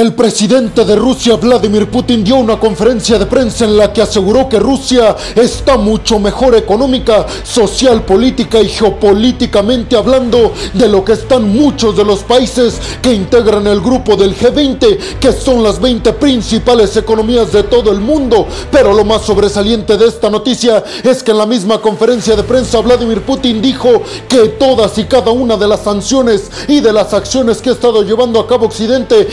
El presidente de Rusia, Vladimir Putin, dio una conferencia de prensa en la que aseguró que Rusia está mucho mejor económica, social, política y geopolíticamente hablando de lo que están muchos de los países que integran el grupo del G20, que son las 20 principales economías de todo el mundo. Pero lo más sobresaliente de esta noticia es que en la misma conferencia de prensa Vladimir Putin dijo que todas y cada una de las sanciones y de las acciones que ha estado llevando a cabo Occidente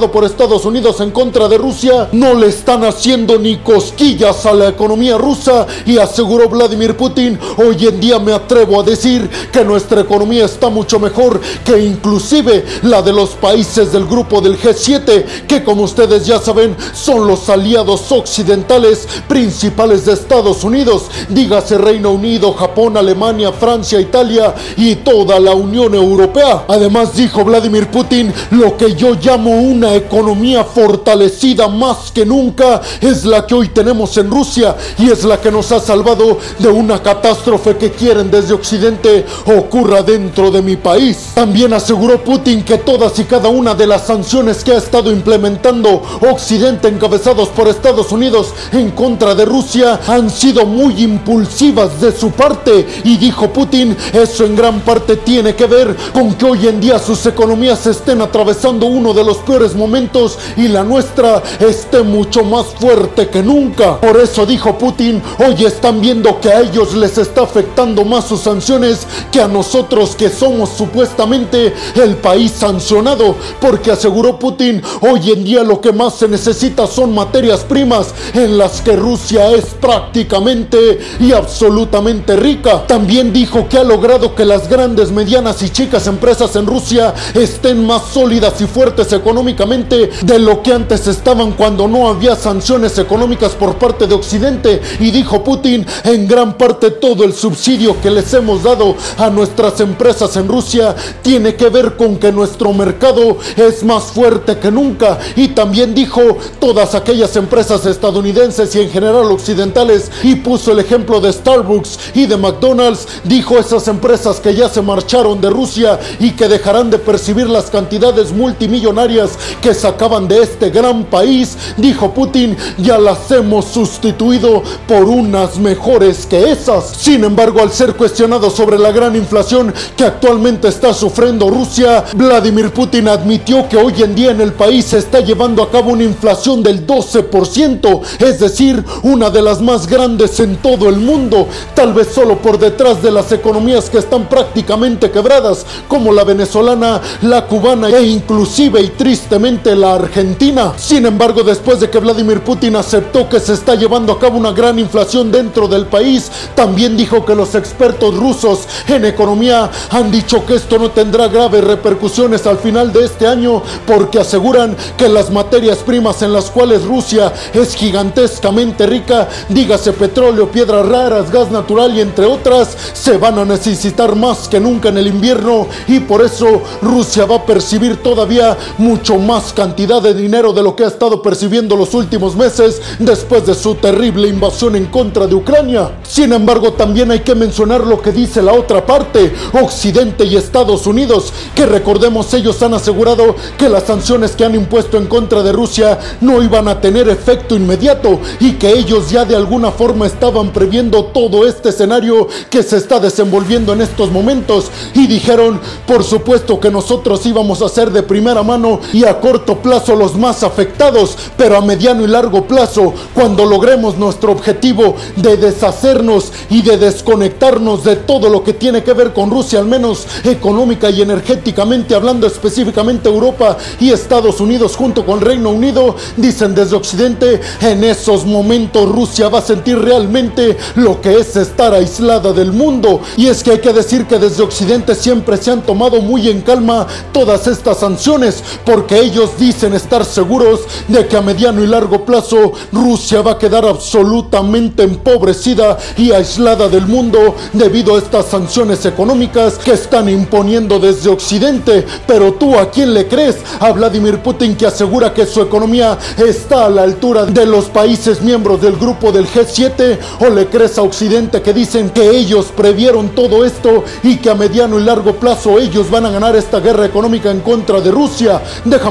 por Estados Unidos en contra de Rusia no le están haciendo ni cosquillas a la economía rusa y aseguró Vladimir Putin, hoy en día me atrevo a decir que nuestra economía está mucho mejor que inclusive la de los países del grupo del G7, que como ustedes ya saben son los aliados occidentales principales de Estados Unidos, dígase Reino Unido, Japón, Alemania, Francia, Italia y toda la Unión Europea. Además dijo Vladimir Putin lo que yo llamo un una economía fortalecida más que nunca es la que hoy tenemos en Rusia y es la que nos ha salvado de una catástrofe que quieren desde Occidente ocurra dentro de mi país. También aseguró Putin que todas y cada una de las sanciones que ha estado implementando Occidente encabezados por Estados Unidos en contra de Rusia han sido muy impulsivas de su parte y dijo Putin, eso en gran parte tiene que ver con que hoy en día sus economías estén atravesando uno de los peores momentos y la nuestra esté mucho más fuerte que nunca. Por eso dijo Putin, hoy están viendo que a ellos les está afectando más sus sanciones que a nosotros que somos supuestamente el país sancionado. Porque aseguró Putin, hoy en día lo que más se necesita son materias primas en las que Rusia es prácticamente y absolutamente rica. También dijo que ha logrado que las grandes, medianas y chicas empresas en Rusia estén más sólidas y fuertes económicamente de lo que antes estaban cuando no había sanciones económicas por parte de Occidente. Y dijo Putin, en gran parte todo el subsidio que les hemos dado a nuestras empresas en Rusia tiene que ver con que nuestro mercado es más fuerte que nunca. Y también dijo todas aquellas empresas estadounidenses y en general occidentales y puso el ejemplo de Starbucks y de McDonald's. Dijo esas empresas que ya se marcharon de Rusia y que dejarán de percibir las cantidades multimillonarias que sacaban de este gran país, dijo Putin, ya las hemos sustituido por unas mejores que esas. Sin embargo, al ser cuestionado sobre la gran inflación que actualmente está sufriendo Rusia, Vladimir Putin admitió que hoy en día en el país se está llevando a cabo una inflación del 12%, es decir, una de las más grandes en todo el mundo, tal vez solo por detrás de las economías que están prácticamente quebradas, como la venezolana, la cubana e inclusive y triste la Argentina. Sin embargo, después de que Vladimir Putin aceptó que se está llevando a cabo una gran inflación dentro del país, también dijo que los expertos rusos en economía han dicho que esto no tendrá graves repercusiones al final de este año porque aseguran que las materias primas en las cuales Rusia es gigantescamente rica, dígase petróleo, piedras raras, gas natural y entre otras, se van a necesitar más que nunca en el invierno y por eso Rusia va a percibir todavía mucho más cantidad de dinero de lo que ha estado percibiendo los últimos meses después de su terrible invasión en contra de Ucrania. Sin embargo, también hay que mencionar lo que dice la otra parte, Occidente y Estados Unidos, que recordemos ellos han asegurado que las sanciones que han impuesto en contra de Rusia no iban a tener efecto inmediato y que ellos ya de alguna forma estaban previendo todo este escenario que se está desenvolviendo en estos momentos y dijeron, por supuesto que nosotros íbamos a ser de primera mano y a a corto plazo los más afectados, pero a mediano y largo plazo, cuando logremos nuestro objetivo de deshacernos y de desconectarnos de todo lo que tiene que ver con Rusia, al menos económica y energéticamente hablando específicamente Europa y Estados Unidos junto con Reino Unido, dicen desde Occidente, en esos momentos Rusia va a sentir realmente lo que es estar aislada del mundo. Y es que hay que decir que desde Occidente siempre se han tomado muy en calma todas estas sanciones, porque ellos dicen estar seguros de que a mediano y largo plazo Rusia va a quedar absolutamente empobrecida y aislada del mundo debido a estas sanciones económicas que están imponiendo desde Occidente. Pero tú a quién le crees? ¿A Vladimir Putin que asegura que su economía está a la altura de los países miembros del grupo del G7 o le crees a Occidente que dicen que ellos previeron todo esto y que a mediano y largo plazo ellos van a ganar esta guerra económica en contra de Rusia?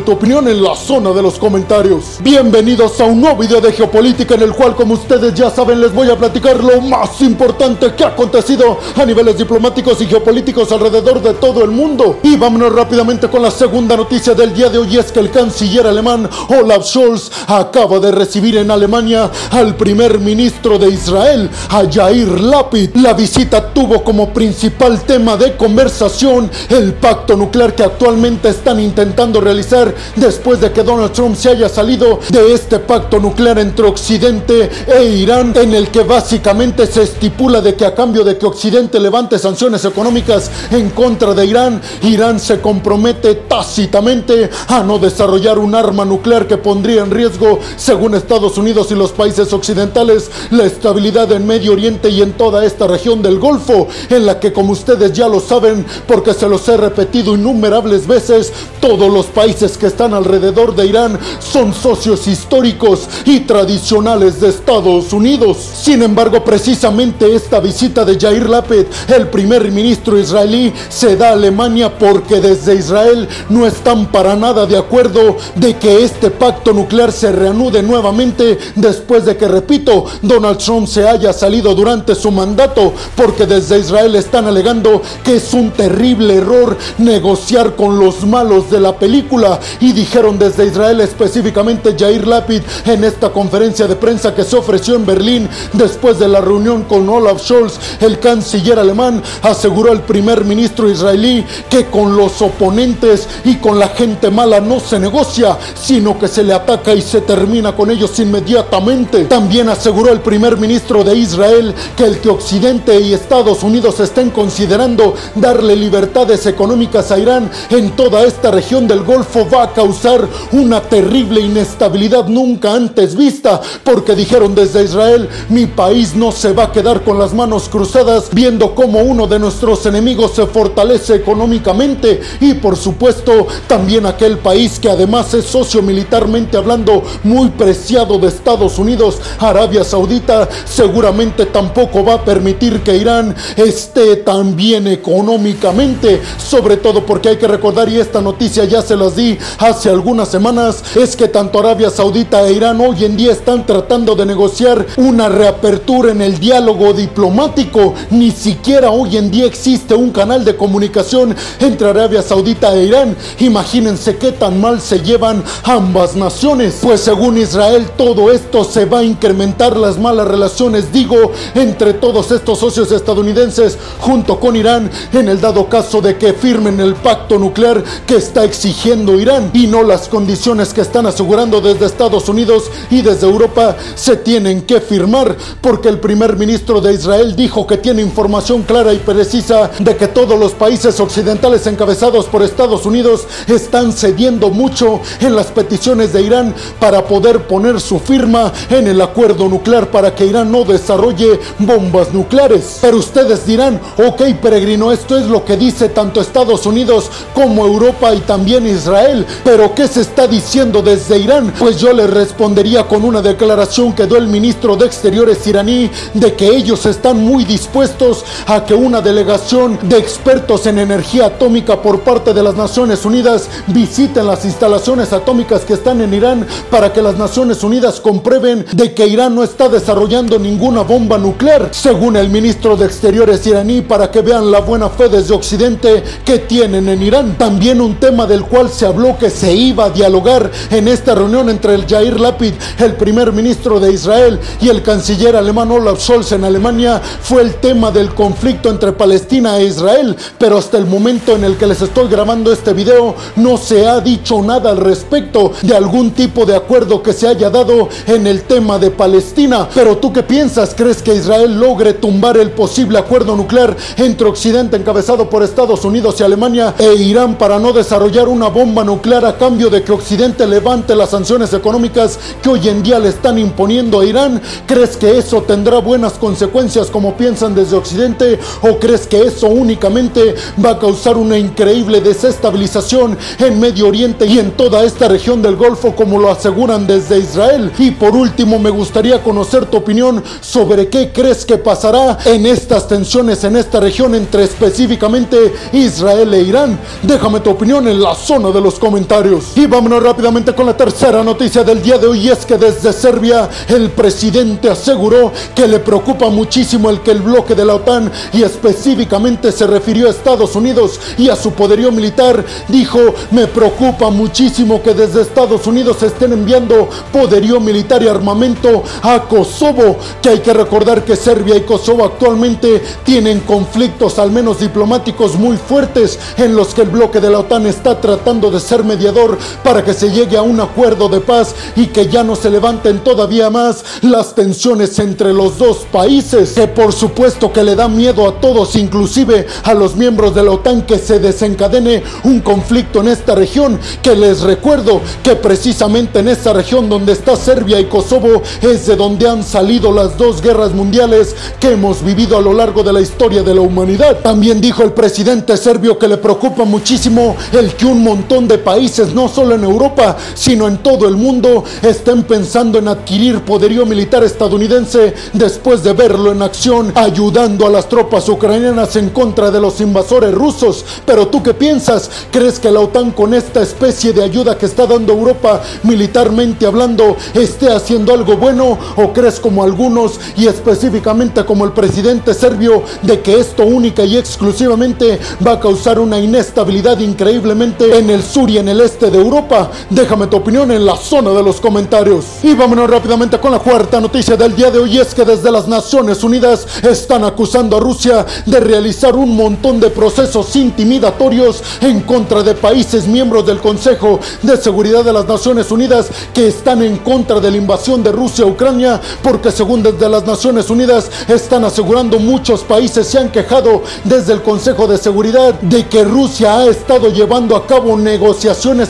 Tu opinión en la zona de los comentarios. Bienvenidos a un nuevo video de geopolítica en el cual como ustedes ya saben les voy a platicar lo más importante que ha acontecido a niveles diplomáticos y geopolíticos alrededor de todo el mundo. Y vámonos rápidamente con la segunda noticia del día de hoy es que el canciller alemán Olaf Scholz acaba de recibir en Alemania al primer ministro de Israel, a Lapid. La visita tuvo como principal tema de conversación el pacto nuclear que actualmente están intentando realizar después de que Donald Trump se haya salido de este pacto nuclear entre Occidente e Irán, en el que básicamente se estipula de que a cambio de que Occidente levante sanciones económicas en contra de Irán, Irán se compromete tácitamente a no desarrollar un arma nuclear que pondría en riesgo, según Estados Unidos y los países occidentales, la estabilidad en Medio Oriente y en toda esta región del Golfo, en la que como ustedes ya lo saben, porque se los he repetido innumerables veces, todos los países que están alrededor de Irán son socios históricos y tradicionales de Estados Unidos. Sin embargo, precisamente esta visita de Jair Lapid, el primer ministro israelí, se da a Alemania porque desde Israel no están para nada de acuerdo de que este pacto nuclear se reanude nuevamente después de que, repito, Donald Trump se haya salido durante su mandato, porque desde Israel están alegando que es un terrible error negociar con los malos de la película y dijeron desde Israel específicamente Jair Lapid en esta conferencia de prensa que se ofreció en Berlín después de la reunión con Olaf Scholz, el canciller alemán, aseguró al primer ministro israelí que con los oponentes y con la gente mala no se negocia, sino que se le ataca y se termina con ellos inmediatamente. También aseguró el primer ministro de Israel que el que Occidente y Estados Unidos estén considerando darle libertades económicas a Irán en toda esta región del Golfo va a causar una terrible inestabilidad nunca antes vista, porque dijeron desde Israel, mi país no se va a quedar con las manos cruzadas viendo cómo uno de nuestros enemigos se fortalece económicamente y por supuesto también aquel país que además es socio militarmente hablando muy preciado de Estados Unidos, Arabia Saudita, seguramente tampoco va a permitir que Irán esté tan bien económicamente, sobre todo porque hay que recordar y esta noticia ya se las di hace algunas semanas, es que tanto Arabia Saudita e Irán hoy en día están tratando de negociar una reapertura en el diálogo diplomático, ni siquiera hoy en día existe un canal de comunicación entre Arabia Saudita e Irán, imagínense qué tan mal se llevan ambas naciones, pues según Israel todo esto se va a incrementar las malas relaciones, digo, entre todos estos socios estadounidenses junto con Irán en el dado caso de que firmen el pacto nuclear que está exigiendo Irán y no las condiciones que están asegurando desde Estados Unidos y desde Europa se tienen que firmar porque el primer ministro de Israel dijo que tiene información clara y precisa de que todos los países occidentales encabezados por Estados Unidos están cediendo mucho en las peticiones de Irán para poder poner su firma en el acuerdo nuclear para que Irán no desarrolle bombas nucleares. Pero ustedes dirán, ok peregrino, esto es lo que dice tanto Estados Unidos como Europa y también Israel, pero ¿qué se está diciendo desde Irán? Pues yo les respondería con una declaración que dio el ministro de Exteriores iraní de que ellos están muy dispuestos a que una delegación de expertos en energía atómica por parte de las Naciones Unidas visiten las instalaciones atómicas que están en Irán para que las Naciones Unidas comprueben de que Irán no está desarrollando ninguna bomba nuclear, según el ministro de Exteriores iraní, para que vean la buena fe desde Occidente que tienen en Irán. También un tema del cual se habló que se iba a dialogar en esta reunión entre el Jair Lapid, el primer ministro de Israel, y el canciller alemán Olaf Scholz en Alemania fue el tema del conflicto entre Palestina e Israel, pero hasta el momento en el que les estoy grabando este video no se ha dicho nada al respecto de algún tipo de acuerdo que se haya dado en el tema de Palestina. Pero tú qué piensas? ¿Crees que Israel logre tumbar el posible acuerdo nuclear entre Occidente encabezado por Estados Unidos y Alemania e Irán para no desarrollar una bomba nuclear a cambio de que Occidente levante las sanciones económicas que hoy en día le están imponiendo a Irán? ¿Crees que eso tendrá buenas consecuencias como piensan desde Occidente o crees que eso únicamente va a causar una increíble desestabilización en Medio? Oriente y en toda esta región del Golfo como lo aseguran desde Israel. Y por último me gustaría conocer tu opinión sobre qué crees que pasará en estas tensiones en esta región entre específicamente Israel e Irán. Déjame tu opinión en la zona de los comentarios. Y vámonos rápidamente con la tercera noticia del día de hoy es que desde Serbia el presidente aseguró que le preocupa muchísimo el que el bloque de la OTAN y específicamente se refirió a Estados Unidos y a su poderío militar, dijo, me preocupa muchísimo que desde Estados Unidos estén enviando poderío militar y armamento a Kosovo, que hay que recordar que Serbia y Kosovo actualmente tienen conflictos al menos diplomáticos muy fuertes en los que el bloque de la OTAN está tratando de mediador para que se llegue a un acuerdo de paz y que ya no se levanten todavía más las tensiones entre los dos países, que por supuesto que le da miedo a todos, inclusive a los miembros de la OTAN, que se desencadene un conflicto en esta región, que les recuerdo que precisamente en esta región donde está Serbia y Kosovo es de donde han salido las dos guerras mundiales que hemos vivido a lo largo de la historia de la humanidad. También dijo el presidente serbio que le preocupa muchísimo el que un montón de países, no solo en Europa, sino en todo el mundo, estén pensando en adquirir poderío militar estadounidense después de verlo en acción, ayudando a las tropas ucranianas en contra de los invasores rusos. Pero tú qué piensas? ¿Crees que la OTAN con esta especie de ayuda que está dando Europa militarmente hablando esté haciendo algo bueno? ¿O crees como algunos y específicamente como el presidente serbio de que esto única y exclusivamente va a causar una inestabilidad increíblemente en el sur y en el este de Europa? Déjame tu opinión en la zona de los comentarios. Y vámonos rápidamente con la cuarta noticia del día de hoy es que desde las Naciones Unidas están acusando a Rusia de realizar un montón de procesos intimidatorios en contra de países miembros del Consejo de Seguridad de las Naciones Unidas que están en contra de la invasión de Rusia a Ucrania porque según desde las Naciones Unidas están asegurando muchos países se han quejado desde el Consejo de Seguridad de que Rusia ha estado llevando a cabo negociaciones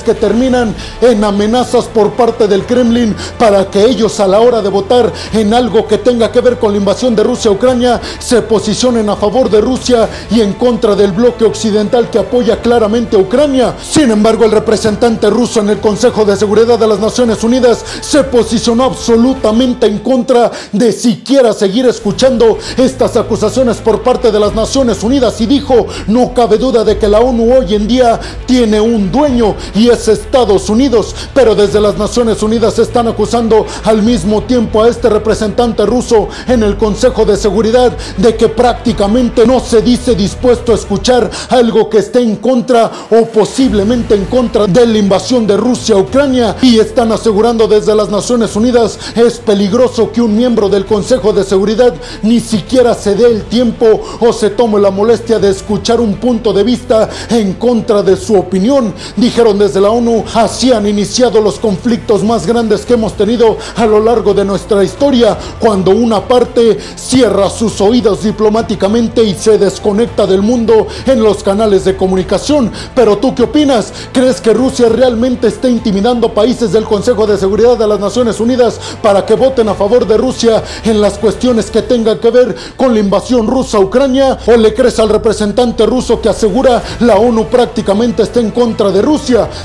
que terminan en amenazas por parte del Kremlin para que ellos a la hora de votar en algo que tenga que ver con la invasión de Rusia a Ucrania se posicionen a favor de Rusia y en contra del bloque occidental que apoya claramente a Ucrania. Sin embargo, el representante ruso en el Consejo de Seguridad de las Naciones Unidas se posicionó absolutamente en contra de siquiera seguir escuchando estas acusaciones por parte de las Naciones Unidas y dijo, no cabe duda de que la ONU hoy en día tiene un dueño y es Estados Unidos, pero desde las Naciones Unidas están acusando al mismo tiempo a este representante ruso en el Consejo de Seguridad de que prácticamente no se dice dispuesto a escuchar algo que esté en contra o posiblemente en contra de la invasión de Rusia a Ucrania y están asegurando desde las Naciones Unidas es peligroso que un miembro del Consejo de Seguridad ni siquiera se dé el tiempo o se tome la molestia de escuchar un punto de vista en contra de su opinión. Dijeron desde la ONU, así han iniciado los conflictos más grandes que hemos tenido a lo largo de nuestra historia, cuando una parte cierra sus oídos diplomáticamente y se desconecta del mundo en los canales de comunicación. Pero tú qué opinas? ¿Crees que Rusia realmente está intimidando países del Consejo de Seguridad de las Naciones Unidas para que voten a favor de Rusia en las cuestiones que tengan que ver con la invasión rusa a Ucrania? ¿O le crees al representante ruso que asegura la ONU prácticamente está en contra de Rusia?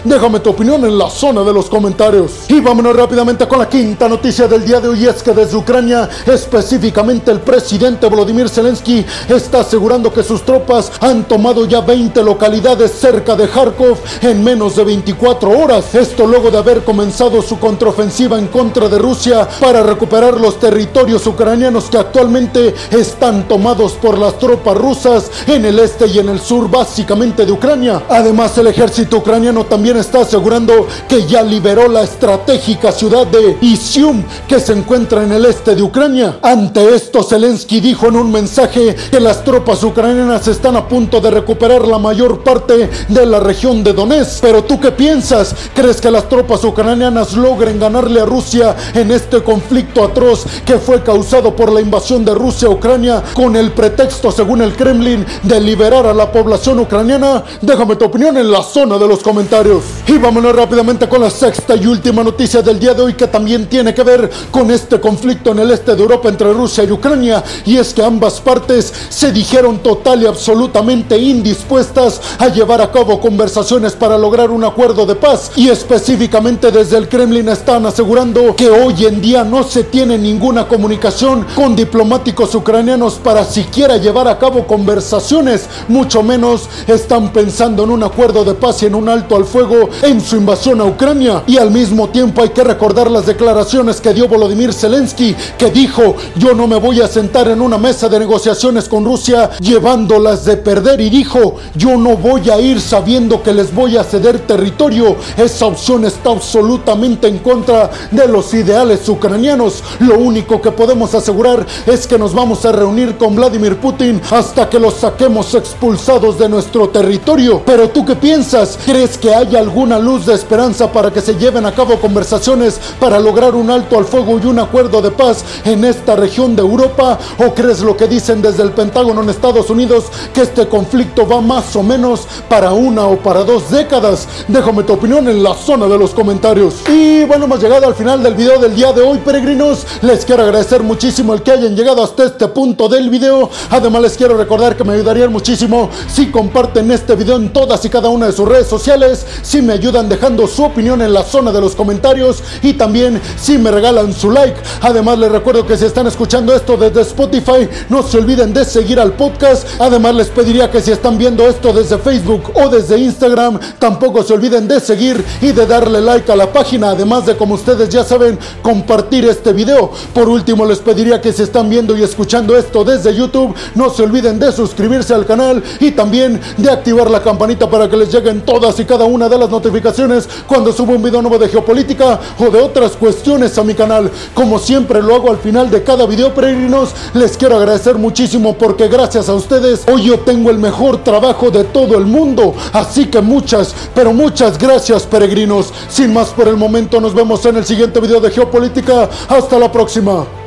Déjame tu opinión en la zona de los comentarios. Y vámonos rápidamente con la quinta noticia del día de hoy es que desde Ucrania, específicamente el presidente Volodymyr Zelensky está asegurando que sus tropas han tomado ya 20 localidades cerca de Kharkov en menos de 24 horas. Esto luego de haber comenzado su contraofensiva en contra de Rusia para recuperar los territorios ucranianos que actualmente están tomados por las tropas rusas en el este y en el sur básicamente de Ucrania. Además, el ejército ucraniano también está asegurando que ya liberó la estratégica ciudad de Isium que se encuentra en el este de Ucrania. Ante esto, Zelensky dijo en un mensaje que las tropas ucranianas están a punto de recuperar la mayor parte de la región de Donetsk. Pero tú qué piensas? ¿Crees que las tropas ucranianas logren ganarle a Rusia en este conflicto atroz que fue causado por la invasión de Rusia a Ucrania con el pretexto, según el Kremlin, de liberar a la población ucraniana? Déjame tu opinión en la zona de los comentarios. Y vámonos rápidamente con la sexta y última noticia del día de hoy que también tiene que ver con este conflicto en el este de Europa entre Rusia y Ucrania. Y es que ambas partes se dijeron total y absolutamente indispuestas a llevar a cabo conversaciones para lograr un acuerdo de paz y específicamente desde el Kremlin están asegurando que hoy en día no se tiene ninguna comunicación con diplomáticos ucranianos para siquiera llevar a cabo conversaciones, mucho menos están pensando en un acuerdo de paz y en un al fuego en su invasión a Ucrania. Y al mismo tiempo hay que recordar las declaraciones que dio Volodymyr Zelensky, que dijo, yo no me voy a sentar en una mesa de negociaciones con Rusia llevándolas de perder y dijo, yo no voy a ir sabiendo que les voy a ceder territorio. Esa opción está absolutamente en contra de los ideales ucranianos. Lo único que podemos asegurar es que nos vamos a reunir con Vladimir Putin hasta que los saquemos expulsados de nuestro territorio. Pero tú qué piensas? ¿Crees que hay alguna luz de esperanza para que se lleven a cabo conversaciones para lograr un alto al fuego y un acuerdo de paz en esta región de Europa? ¿O crees lo que dicen desde el Pentágono en Estados Unidos que este conflicto va más o menos para una o para dos décadas? Déjame tu opinión en la zona de los comentarios. Y bueno, hemos llegado al final del video del día de hoy, peregrinos. Les quiero agradecer muchísimo el que hayan llegado hasta este punto del video. Además, les quiero recordar que me ayudarían muchísimo si comparten este video en todas y cada una de sus redes sociales, si me ayudan dejando su opinión en la zona de los comentarios y también si me regalan su like. Además, les recuerdo que si están escuchando esto desde Spotify, no se olviden de seguir al podcast. Además, les pediría que si están viendo esto desde Facebook o desde Instagram, tampoco se olviden de seguir y de darle like a la página. Además de, como ustedes ya saben, compartir este video. Por último, les pediría que si están viendo y escuchando esto desde YouTube, no se olviden de suscribirse al canal y también de activar la campanita para que les lleguen y cada una de las notificaciones cuando subo un video nuevo de geopolítica o de otras cuestiones a mi canal. Como siempre lo hago al final de cada video, peregrinos, les quiero agradecer muchísimo porque gracias a ustedes hoy yo tengo el mejor trabajo de todo el mundo. Así que muchas, pero muchas gracias, peregrinos. Sin más por el momento, nos vemos en el siguiente video de geopolítica. Hasta la próxima.